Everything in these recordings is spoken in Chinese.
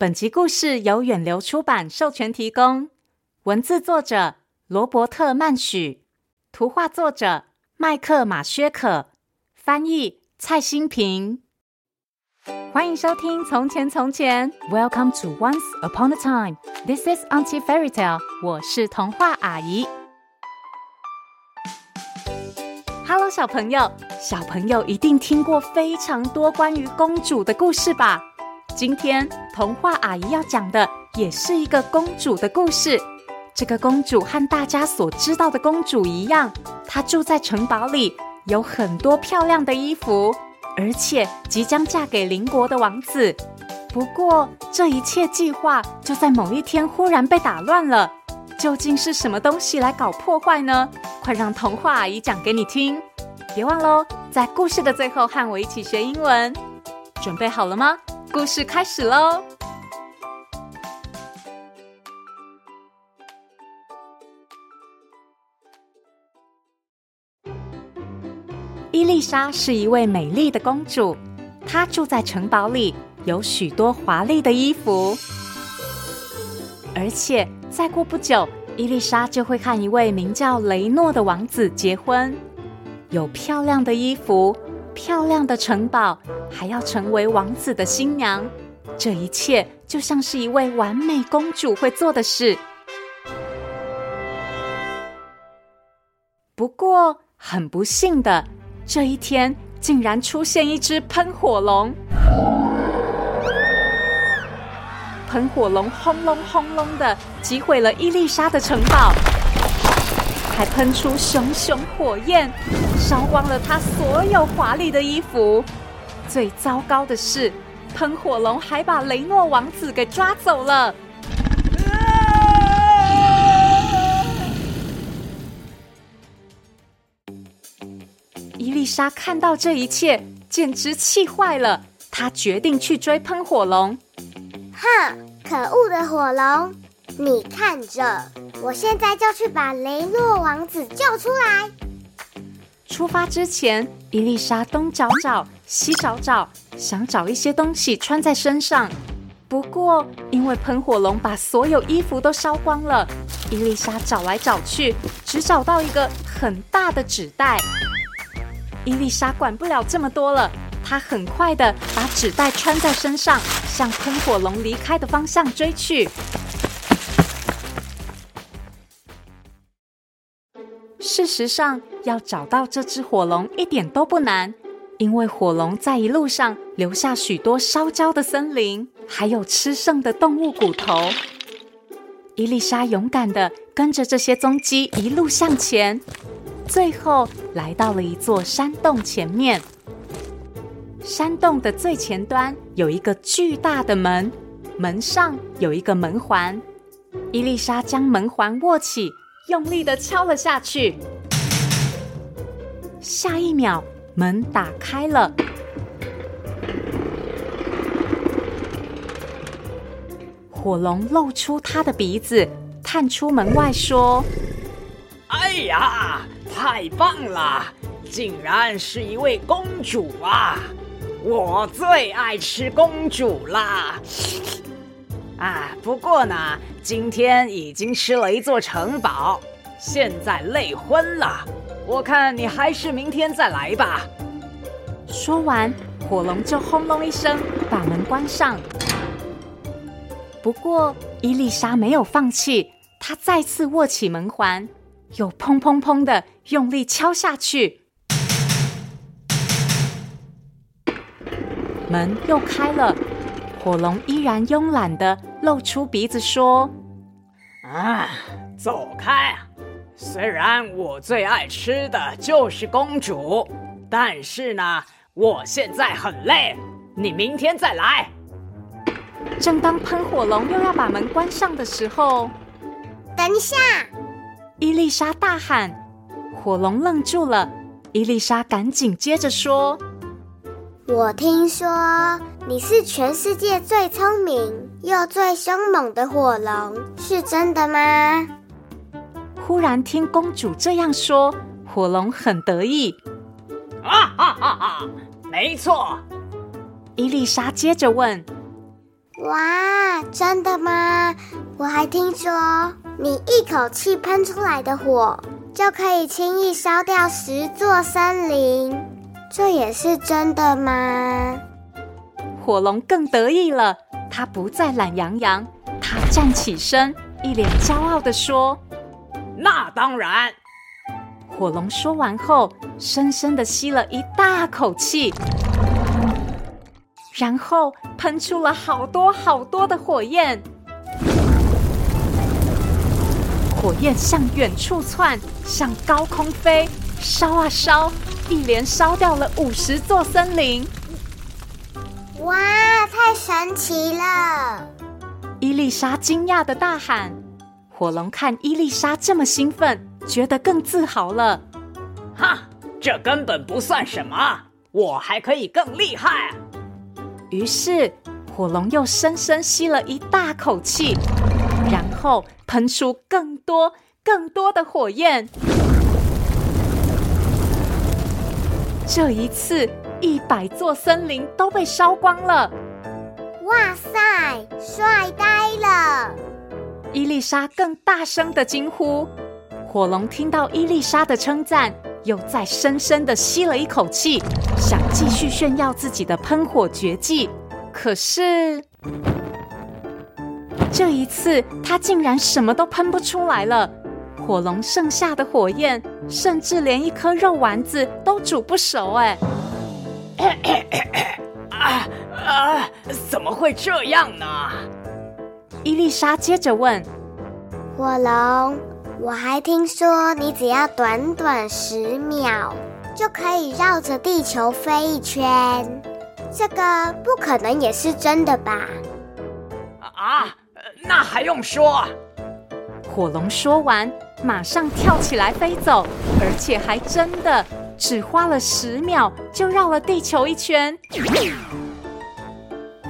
本集故事由远流出版授权提供，文字作者罗伯特·曼许，图画作者麦克·马薛可，翻译蔡新平。欢迎收听《从前从前》，Welcome to Once Upon a Time。This is Auntie Fairy Tale。我是童话阿姨。Hello，小朋友，小朋友一定听过非常多关于公主的故事吧？今天童话阿姨要讲的也是一个公主的故事。这个公主和大家所知道的公主一样，她住在城堡里，有很多漂亮的衣服，而且即将嫁给邻国的王子。不过，这一切计划就在某一天忽然被打乱了。究竟是什么东西来搞破坏呢？快让童话阿姨讲给你听。别忘喽，在故事的最后和我一起学英文。准备好了吗？故事开始喽！伊丽莎是一位美丽的公主，她住在城堡里，有许多华丽的衣服。而且再过不久，伊丽莎就会和一位名叫雷诺的王子结婚，有漂亮的衣服。漂亮的城堡，还要成为王子的新娘，这一切就像是一位完美公主会做的事。不过，很不幸的，这一天竟然出现一只喷火龙。喷火龙轰隆轰隆的击毁了伊丽莎的城堡。还喷出熊熊火焰，烧光了他所有华丽的衣服。最糟糕的是，喷火龙还把雷诺王子给抓走了。伊丽莎看到这一切，简直气坏了。她决定去追喷火龙。哼，可恶的火龙！你看着，我现在就去把雷诺王子救出来。出发之前，伊丽莎东找找，西找找，想找一些东西穿在身上。不过，因为喷火龙把所有衣服都烧光了，伊丽莎找来找去，只找到一个很大的纸袋。伊丽莎管不了这么多了，她很快的把纸袋穿在身上，向喷火龙离开的方向追去。事实上，要找到这只火龙一点都不难，因为火龙在一路上留下许多烧焦的森林，还有吃剩的动物骨头。伊丽莎勇敢地跟着这些踪迹一路向前，最后来到了一座山洞前面。山洞的最前端有一个巨大的门，门上有一个门环。伊丽莎将门环握起。用力的敲了下去，下一秒门打开了，火龙露出他的鼻子，探出门外说：“哎呀，太棒了！竟然是一位公主啊！我最爱吃公主啦！”啊，不过呢，今天已经吃了一座城堡，现在累昏了。我看你还是明天再来吧。说完，火龙就轰隆一声把门关上。不过，伊丽莎没有放弃，她再次握起门环，又砰砰砰的用力敲下去，门又开了。火龙依然慵懒的露出鼻子说：“啊，走开！虽然我最爱吃的就是公主，但是呢，我现在很累，你明天再来。”正当喷火龙又要把门关上的时候，等一下！伊丽莎大喊。火龙愣住了，伊丽莎赶紧接着说：“我听说。”你是全世界最聪明又最凶猛的火龙，是真的吗？忽然听公主这样说，火龙很得意。啊哈哈哈！没错。伊丽莎接着问：“哇，真的吗？我还听说，你一口气喷出来的火，就可以轻易烧掉十座森林，这也是真的吗？火龙更得意了，他不再懒洋洋，他站起身，一脸骄傲地说：“那当然。”火龙说完后，深深的吸了一大口气。然后喷出了好多好多的火焰，火焰向远处窜，向高空飞，烧啊烧，一连烧掉了五十座森林。哇，太神奇了！伊丽莎惊讶的大喊。火龙看伊丽莎这么兴奋，觉得更自豪了。哈，这根本不算什么，我还可以更厉害。于是，火龙又深深吸了一大口气，然后喷出更多、更多的火焰。这一次，一百座森林都被烧光了。哇塞，帅呆了！伊丽莎更大声的惊呼。火龙听到伊丽莎的称赞。又再深深的吸了一口气，想继续炫耀自己的喷火绝技。可是这一次，他竟然什么都喷不出来了。火龙剩下的火焰，甚至连一颗肉丸子都煮不熟。哎，啊啊！怎么会这样呢？伊丽莎接着问：“火龙。”我还听说，你只要短短十秒就可以绕着地球飞一圈，这个不可能也是真的吧？啊，那还用说？火龙说完，马上跳起来飞走，而且还真的只花了十秒就绕了地球一圈。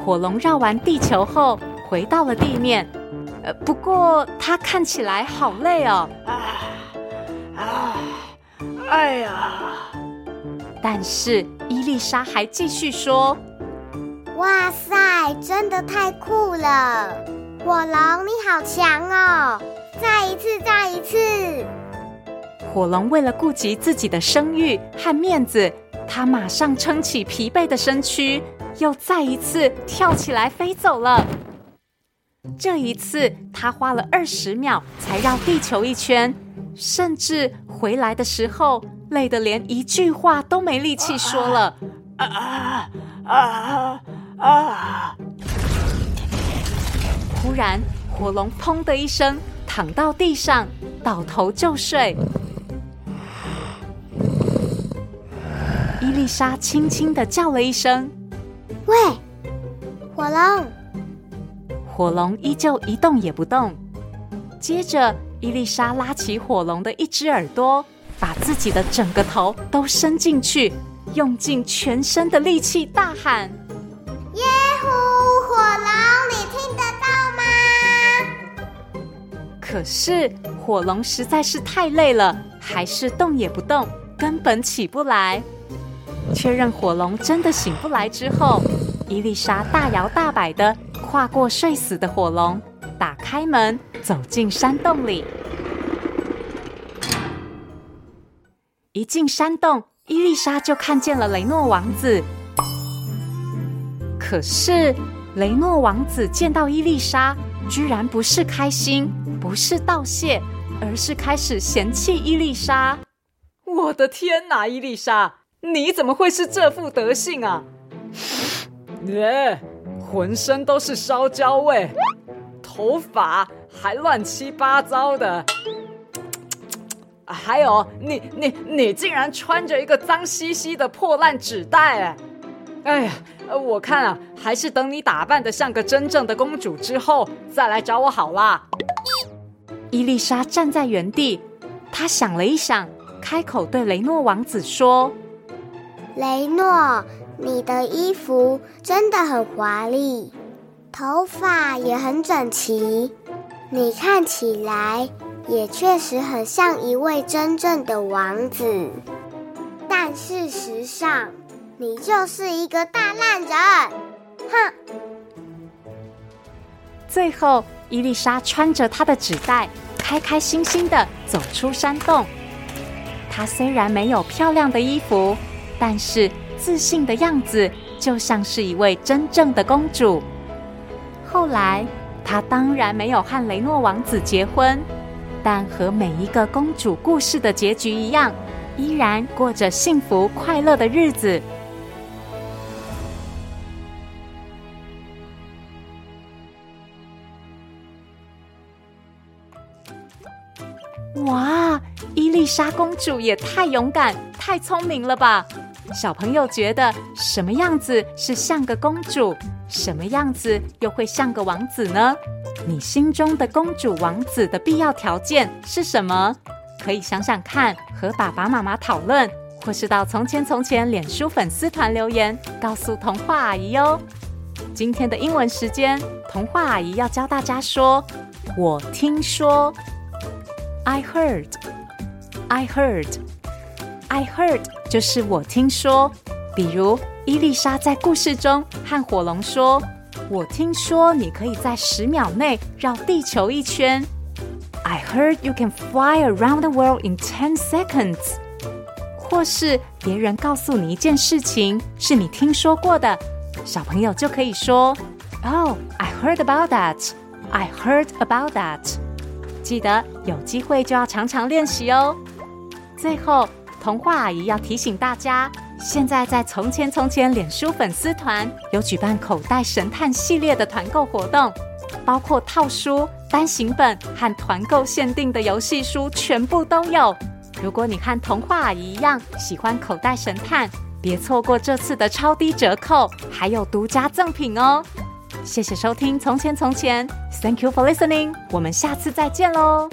火龙绕完地球后，回到了地面。不过他看起来好累哦。啊，哎呀！但是伊丽莎还继续说：“哇塞，真的太酷了！火龙你好强哦！再一次，再一次！”火龙为了顾及自己的声誉和面子，他马上撑起疲惫的身躯，又再一次跳起来飞走了。这一次，他花了二十秒才绕地球一圈，甚至回来的时候累得连一句话都没力气说了。啊啊啊啊！忽然，火龙砰的一声躺到地上，倒头就睡。莎轻轻的叫了一声：“喂，火龙！”火龙依旧一动也不动。接着，伊丽莎拉起火龙的一只耳朵，把自己的整个头都伸进去，用尽全身的力气大喊：“耶呼！火龙，你听得到吗？”可是火龙实在是太累了，还是动也不动，根本起不来。确认火龙真的醒不来之后，伊丽莎大摇大摆的。跨过睡死的火龙，打开门，走进山洞里。一进山洞，伊丽莎就看见了雷诺王子。可是，雷诺王子见到伊丽莎，居然不是开心，不是道谢，而是开始嫌弃伊丽莎。我的天哪，伊丽莎，你怎么会是这副德行啊？耶！浑身都是烧焦味，头发还乱七八糟的，还有你你你竟然穿着一个脏兮兮的破烂纸袋！哎呀，我看啊，还是等你打扮的像个真正的公主之后再来找我好啦。伊丽莎站在原地，她想了一想，开口对雷诺王子说：“雷诺。”你的衣服真的很华丽，头发也很整齐，你看起来也确实很像一位真正的王子。但事实上，你就是一个大烂人！哼！最后，伊丽莎穿着她的纸袋，开开心心的走出山洞。她虽然没有漂亮的衣服，但是自信的样子就像是一位真正的公主。后来，她当然没有和雷诺王子结婚，但和每一个公主故事的结局一样，依然过着幸福快乐的日子。哇，伊丽莎公主也太勇敢、太聪明了吧！小朋友觉得什么样子是像个公主，什么样子又会像个王子呢？你心中的公主、王子的必要条件是什么？可以想想看，和爸爸妈妈讨论，或是到“从前从前”脸书粉丝团留言，告诉童话阿姨哟。今天的英文时间，童话阿姨要教大家说：“我听说。” I heard, I heard, I heard，就是我听说。比如伊丽莎在故事中和火龙说：“我听说你可以在十秒内绕地球一圈。” I heard you can fly around the world in ten seconds。或是别人告诉你一件事情是你听说过的，小朋友就可以说：“Oh, I heard about that. I heard about that.” 记得有机会就要常常练习哦。最后，童话阿姨要提醒大家，现在在“从前从前”脸书粉丝团有举办口袋神探系列的团购活动，包括套书、单行本和团购限定的游戏书，全部都有。如果你和童话阿姨一样喜欢口袋神探，别错过这次的超低折扣，还有独家赠品哦。谢谢收听《从前从前》，Thank you for listening。我们下次再见喽。